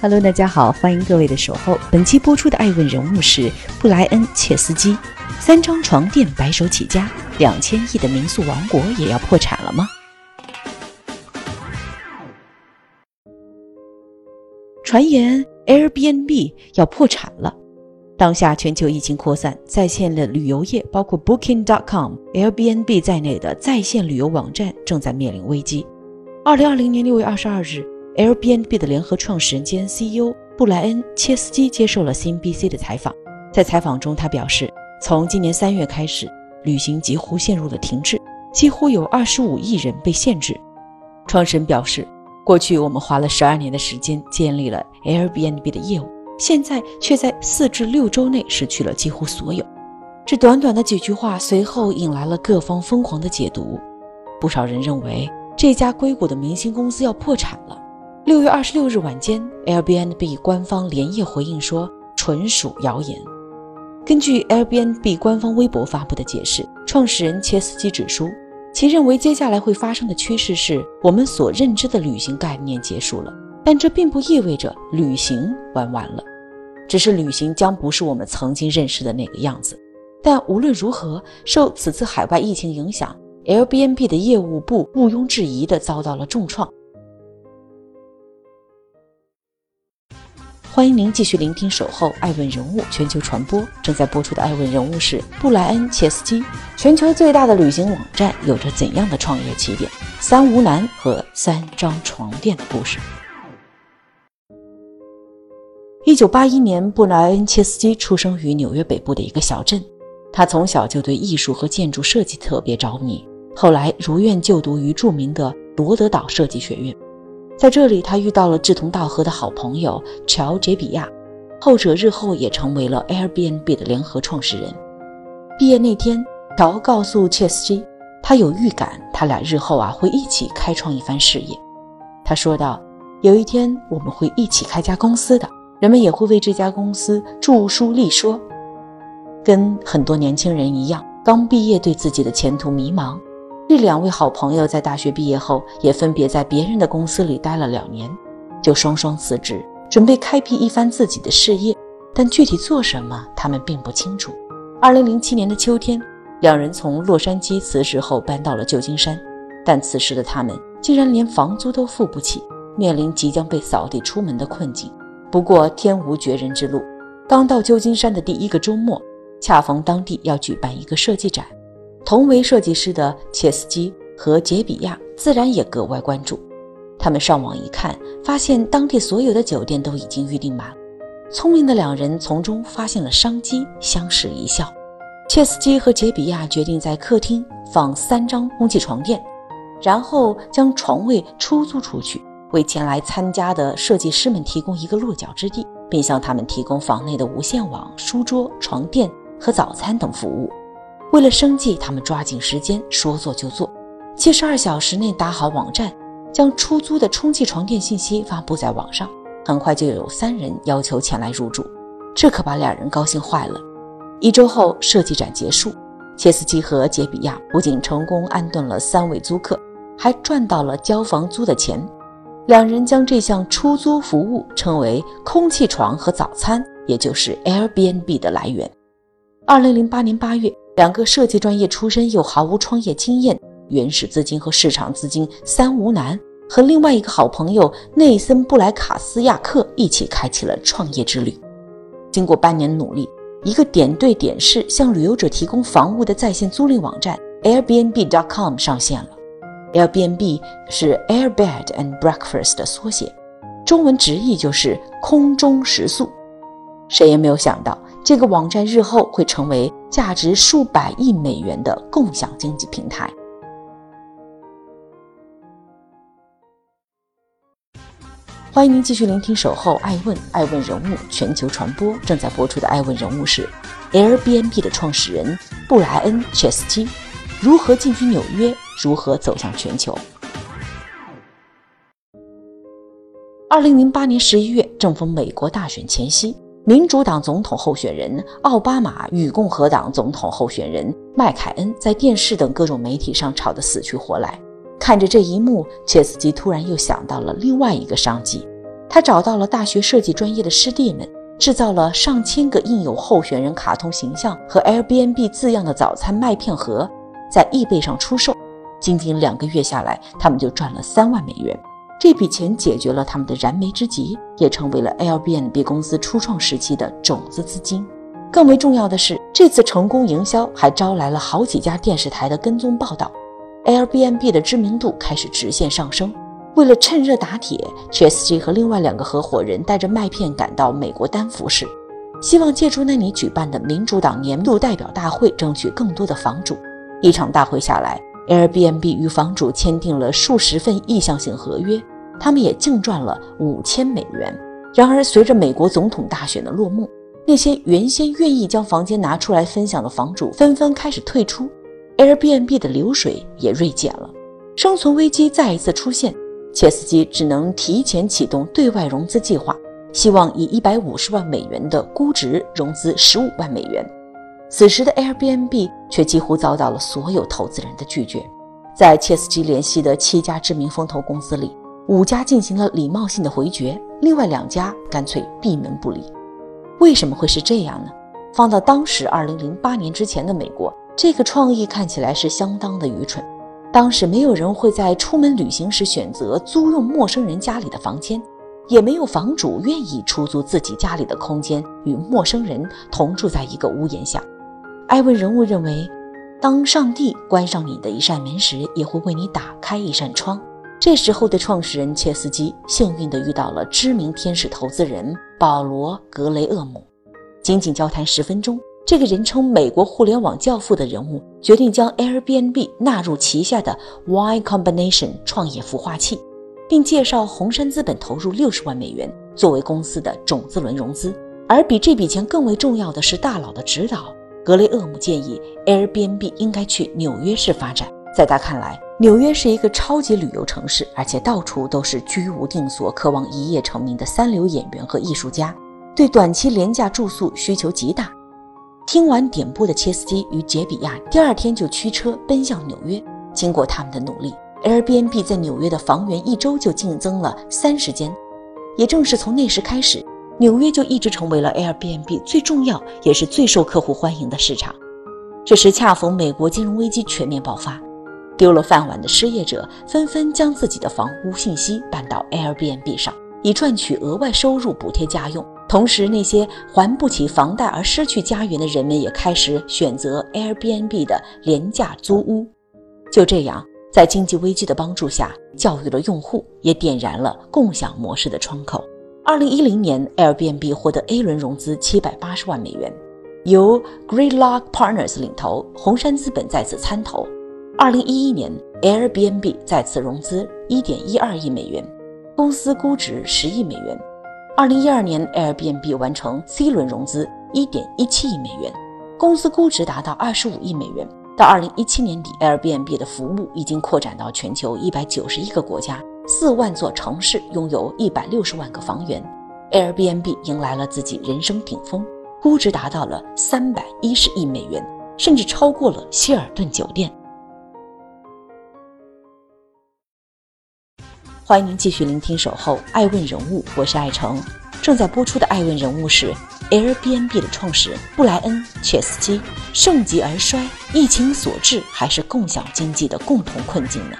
Hello，大家好，欢迎各位的守候。本期播出的爱问人物是布莱恩·切斯基。三张床垫白手起家，两千亿的民宿王国也要破产了吗？传言 Airbnb 要破产了。当下全球疫情扩散，在线的旅游业，包括 Booking.com、Airbnb 在内的在线旅游网站正在面临危机。二零二零年六月二十二日，Airbnb 的联合创始人兼 CEO 布莱恩·切斯基接受了 CNBC 的采访。在采访中，他表示，从今年三月开始，旅行几乎陷入了停滞，几乎有二十五亿人被限制。创始人表示。过去我们花了十二年的时间建立了 Airbnb 的业务，现在却在四至六周内失去了几乎所有。这短短的几句话随后引来了各方疯狂的解读。不少人认为这家硅谷的明星公司要破产了。六月二十六日晚间，Airbnb 官方连夜回应说纯属谣言。根据 Airbnb 官方微博发布的解释，创始人切斯基指出。其认为接下来会发生的趋势是我们所认知的旅行概念结束了，但这并不意味着旅行玩完了，只是旅行将不是我们曾经认识的那个样子。但无论如何，受此次海外疫情影响，Airbnb 的业务部毋庸置疑地遭到了重创。欢迎您继续聆听《守候爱问人物全球传播》，正在播出的爱问人物是布莱恩·切斯基。全球最大的旅行网站有着怎样的创业起点？三无男和三张床垫的故事。一九八一年，布莱恩·切斯基出生于纽约北部的一个小镇。他从小就对艺术和建筑设计特别着迷，后来如愿就读于著名的罗德岛设计学院。在这里，他遇到了志同道合的好朋友乔·杰比亚，后者日后也成为了 Airbnb 的联合创始人。毕业那天，乔告诉切斯基，他有预感，他俩日后啊会一起开创一番事业。他说道：“有一天我们会一起开家公司的，人们也会为这家公司著书立说。”跟很多年轻人一样，刚毕业对自己的前途迷茫。这两位好朋友在大学毕业后，也分别在别人的公司里待了两年，就双双辞职，准备开辟一番自己的事业。但具体做什么，他们并不清楚。二零零七年的秋天，两人从洛杉矶辞职后搬到了旧金山，但此时的他们竟然连房租都付不起，面临即将被扫地出门的困境。不过天无绝人之路，刚到旧金山的第一个周末，恰逢当地要举办一个设计展。同为设计师的切斯基和杰比亚自然也格外关注。他们上网一看，发现当地所有的酒店都已经预订满。聪明的两人从中发现了商机，相视一笑。切斯基和杰比亚决定在客厅放三张空气床垫，然后将床位出租出去，为前来参加的设计师们提供一个落脚之地，并向他们提供房内的无线网、书桌、床垫和早餐等服务。为了生计，他们抓紧时间，说做就做，七十二小时内搭好网站，将出租的充气床垫信息发布在网上。很快就有三人要求前来入住，这可把两人高兴坏了。一周后，设计展结束，切斯基和杰比亚不仅成功安顿了三位租客，还赚到了交房租的钱。两人将这项出租服务称为“空气床和早餐”，也就是 Airbnb 的来源。二零零八年八月。两个设计专业出身又毫无创业经验、原始资金和市场资金三无男，和另外一个好朋友内森布莱卡斯亚克一起开启了创业之旅。经过半年努力，一个点对点式向旅游者提供房屋的在线租赁网站 Airbnb.com 上线了。Airbnb 是 Airbed and Breakfast 的缩写，中文直译就是空中食宿。谁也没有想到。这个网站日后会成为价值数百亿美元的共享经济平台。欢迎您继续聆听《守候爱问》，爱问人物全球传播正在播出的爱问人物是 Airbnb 的创始人布莱恩·切斯基，如何进军纽约，如何走向全球？二零零八年十一月，正逢美国大选前夕，民主党总统候选人奥巴马与共和党总统候选人麦凯恩在电视等各种媒体上吵得死去活来。看着这一幕，切斯基突然又想到了另外一个商机。他找到了大学设计专业的师弟们，制造了上千个印有候选人卡通形象和 Airbnb 字样的早餐麦片盒，在易贝上出售。仅仅两个月下来，他们就赚了三万美元。这笔钱解决了他们的燃眉之急，也成为了 Airbnb 公司初创时期的种子资金。更为重要的是，这次成功营销还招来了好几家电视台的跟踪报道。Airbnb 的知名度开始直线上升。为了趁热打铁，切斯基和另外两个合伙人带着麦片赶到美国丹佛市，希望借助那里举办的民主党年度代表大会，争取更多的房主。一场大会下来，Airbnb 与房主签订了数十份意向性合约，他们也净赚了五千美元。然而，随着美国总统大选的落幕，那些原先愿意将房间拿出来分享的房主纷纷开始退出。Airbnb 的流水也锐减了，生存危机再一次出现，切斯基只能提前启动对外融资计划，希望以一百五十万美元的估值融资十五万美元。此时的 Airbnb 却几乎遭到了所有投资人的拒绝。在切斯基联系的七家知名风投公司里，五家进行了礼貌性的回绝，另外两家干脆闭门不理。为什么会是这样呢？放到当时二零零八年之前的美国。这个创意看起来是相当的愚蠢。当时没有人会在出门旅行时选择租用陌生人家里的房间，也没有房主愿意出租自己家里的空间与陌生人同住在一个屋檐下。艾文人物认为，当上帝关上你的一扇门时，也会为你打开一扇窗。这时候的创始人切斯基幸运地遇到了知名天使投资人保罗·格雷厄姆，仅仅交谈十分钟。这个人称“美国互联网教父”的人物决定将 Airbnb 纳入旗下的 Y Combination 创业孵化器，并介绍红杉资本投入六十万美元作为公司的种子轮融资。而比这笔钱更为重要的是大佬的指导。格雷厄姆建议 Airbnb 应该去纽约市发展。在他看来，纽约是一个超级旅游城市，而且到处都是居无定所、渴望一夜成名的三流演员和艺术家，对短期廉价住宿需求极大。听完点播的切斯基与杰比亚第二天就驱车奔向纽约。经过他们的努力，Airbnb 在纽约的房源一周就净增了三十间。也正是从那时开始，纽约就一直成为了 Airbnb 最重要也是最受客户欢迎的市场。这时恰逢美国金融危机全面爆发，丢了饭碗的失业者纷纷将自己的房屋信息搬到 Airbnb 上，以赚取额外收入补贴家用。同时，那些还不起房贷而失去家园的人们也开始选择 Airbnb 的廉价租屋。就这样，在经济危机的帮助下，教育了用户，也点燃了共享模式的窗口。二零一零年，Airbnb 获得 A 轮融资七百八十万美元，由 Greylock Partners 领投，红杉资本再次参投。二零一一年，Airbnb 再次融资一点一二亿美元，公司估值十亿美元。二零一二年，Airbnb 完成 C 轮融资，一点一七亿美元，公司估值达到二十五亿美元。到二零一七年底，Airbnb 的服务已经扩展到全球一百九十一个国家，四万座城市，拥有一百六十万个房源。Airbnb 迎来了自己人生顶峰，估值达到了三百一十亿美元，甚至超过了希尔顿酒店。欢迎您继续聆听《守候爱问人物》，我是爱成。正在播出的爱问人物是 Airbnb 的创始人布莱恩·切斯基。盛极而衰，疫情所致，还是共享经济的共同困境呢？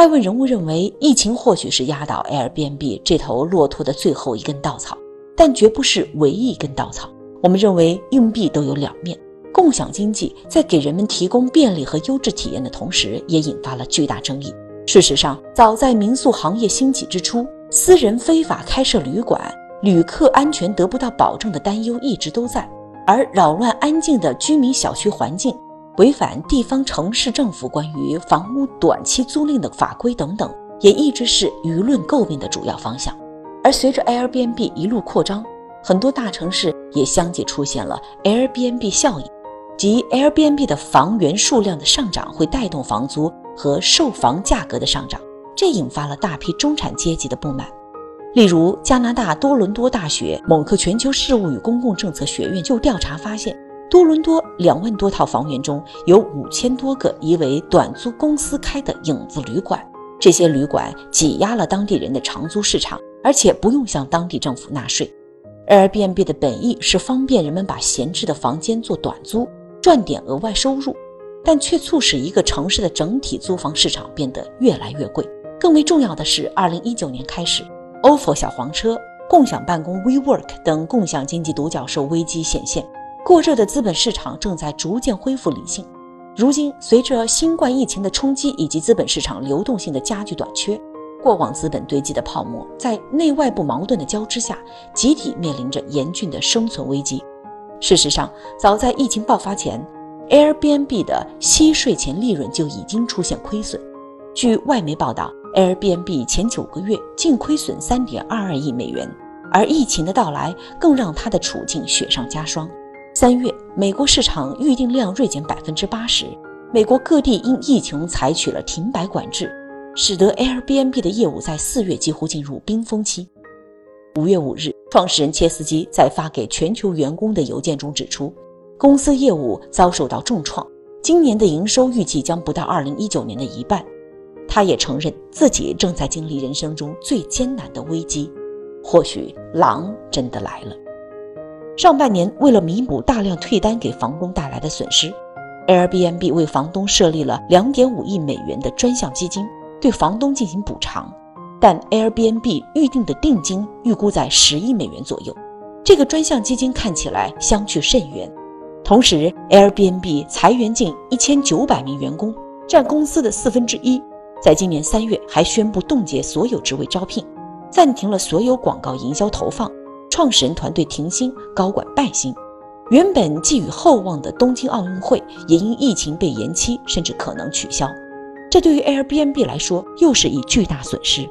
爱问人物认为，疫情或许是压倒 Airbnb 这头骆驼的最后一根稻草，但绝不是唯一一根稻草。我们认为，硬币都有两面。共享经济在给人们提供便利和优质体验的同时，也引发了巨大争议。事实上，早在民宿行业兴起之初，私人非法开设旅馆、旅客安全得不到保证的担忧一直都在。而扰乱安静的居民小区环境、违反地方城市政府关于房屋短期租赁的法规等等，也一直是舆论诟病的主要方向。而随着 Airbnb 一路扩张，很多大城市也相继出现了 Airbnb 效应，即 Airbnb 的房源数量的上涨会带动房租和售房价格的上涨，这引发了大批中产阶级的不满。例如，加拿大多伦多大学蒙克全球事务与公共政策学院就调查发现，多伦多两万多套房源中有五千多个疑为短租公司开的影子旅馆，这些旅馆挤压了当地人的长租市场，而且不用向当地政府纳税。Airbnb 的本意是方便人们把闲置的房间做短租，赚点额外收入，但却促使一个城市的整体租房市场变得越来越贵。更为重要的是，二零一九年开始。ofo 小黄车、共享办公 WeWork 等共享经济独角兽危机显现，过热的资本市场正在逐渐恢复理性。如今，随着新冠疫情的冲击以及资本市场流动性的加剧短缺，过往资本堆积的泡沫在内外部矛盾的交织下，集体面临着严峻的生存危机。事实上，早在疫情爆发前，Airbnb 的息税前利润就已经出现亏损。据外媒报道。Airbnb 前九个月净亏损三点二二亿美元，而疫情的到来更让它的处境雪上加霜。三月，美国市场预订量锐减百分之八十，美国各地因疫情采取了停摆管制，使得 Airbnb 的业务在四月几乎进入冰封期。五月五日，创始人切斯基在发给全球员工的邮件中指出，公司业务遭受到重创，今年的营收预计将不到二零一九年的一半。他也承认自己正在经历人生中最艰难的危机，或许狼真的来了。上半年，为了弥补大量退单给房东带来的损失，Airbnb 为房东设立了两点五亿美元的专项基金，对房东进行补偿。但 Airbnb 预定的定金预估在十亿美元左右，这个专项基金看起来相去甚远。同时，Airbnb 裁员近一千九百名员工，占公司的四分之一。在今年三月，还宣布冻结所有职位招聘，暂停了所有广告营销投放，创始人团队停薪，高管败薪。原本寄予厚望的东京奥运会也因疫情被延期，甚至可能取消。这对于 Airbnb 来说又是一巨大损失。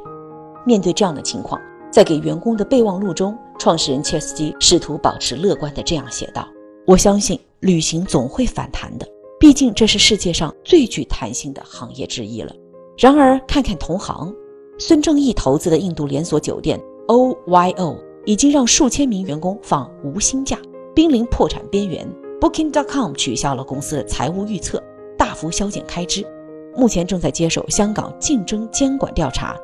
面对这样的情况，在给员工的备忘录中，创始人切斯基试图保持乐观的这样写道：“我相信旅行总会反弹的，毕竟这是世界上最具弹性的行业之一了。”然而，看看同行，孙正义投资的印度连锁酒店 OYO 已经让数千名员工放无薪假，濒临破产边缘。Booking.com 取消了公司的财务预测，大幅削减开支，目前正在接受香港竞争监管调查。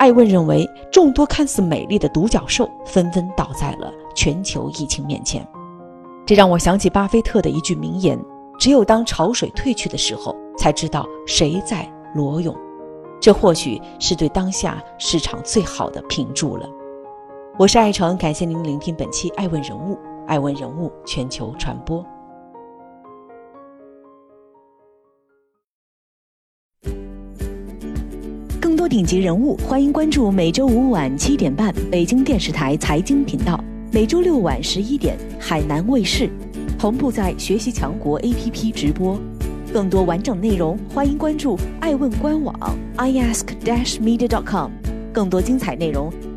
艾问认为，众多看似美丽的独角兽纷纷倒在了全球疫情面前。这让我想起巴菲特的一句名言：“只有当潮水退去的时候，才知道谁在裸泳。”这或许是对当下市场最好的评注了。我是爱成，感谢您聆听本期《爱问人物》，爱问人物全球传播。更多顶级人物，欢迎关注每周五晚七点半北京电视台财经频道，每周六晚十一点海南卫视同步在学习强国 APP 直播。更多完整内容，欢迎关注爱问官网 iask-media.com。更多精彩内容，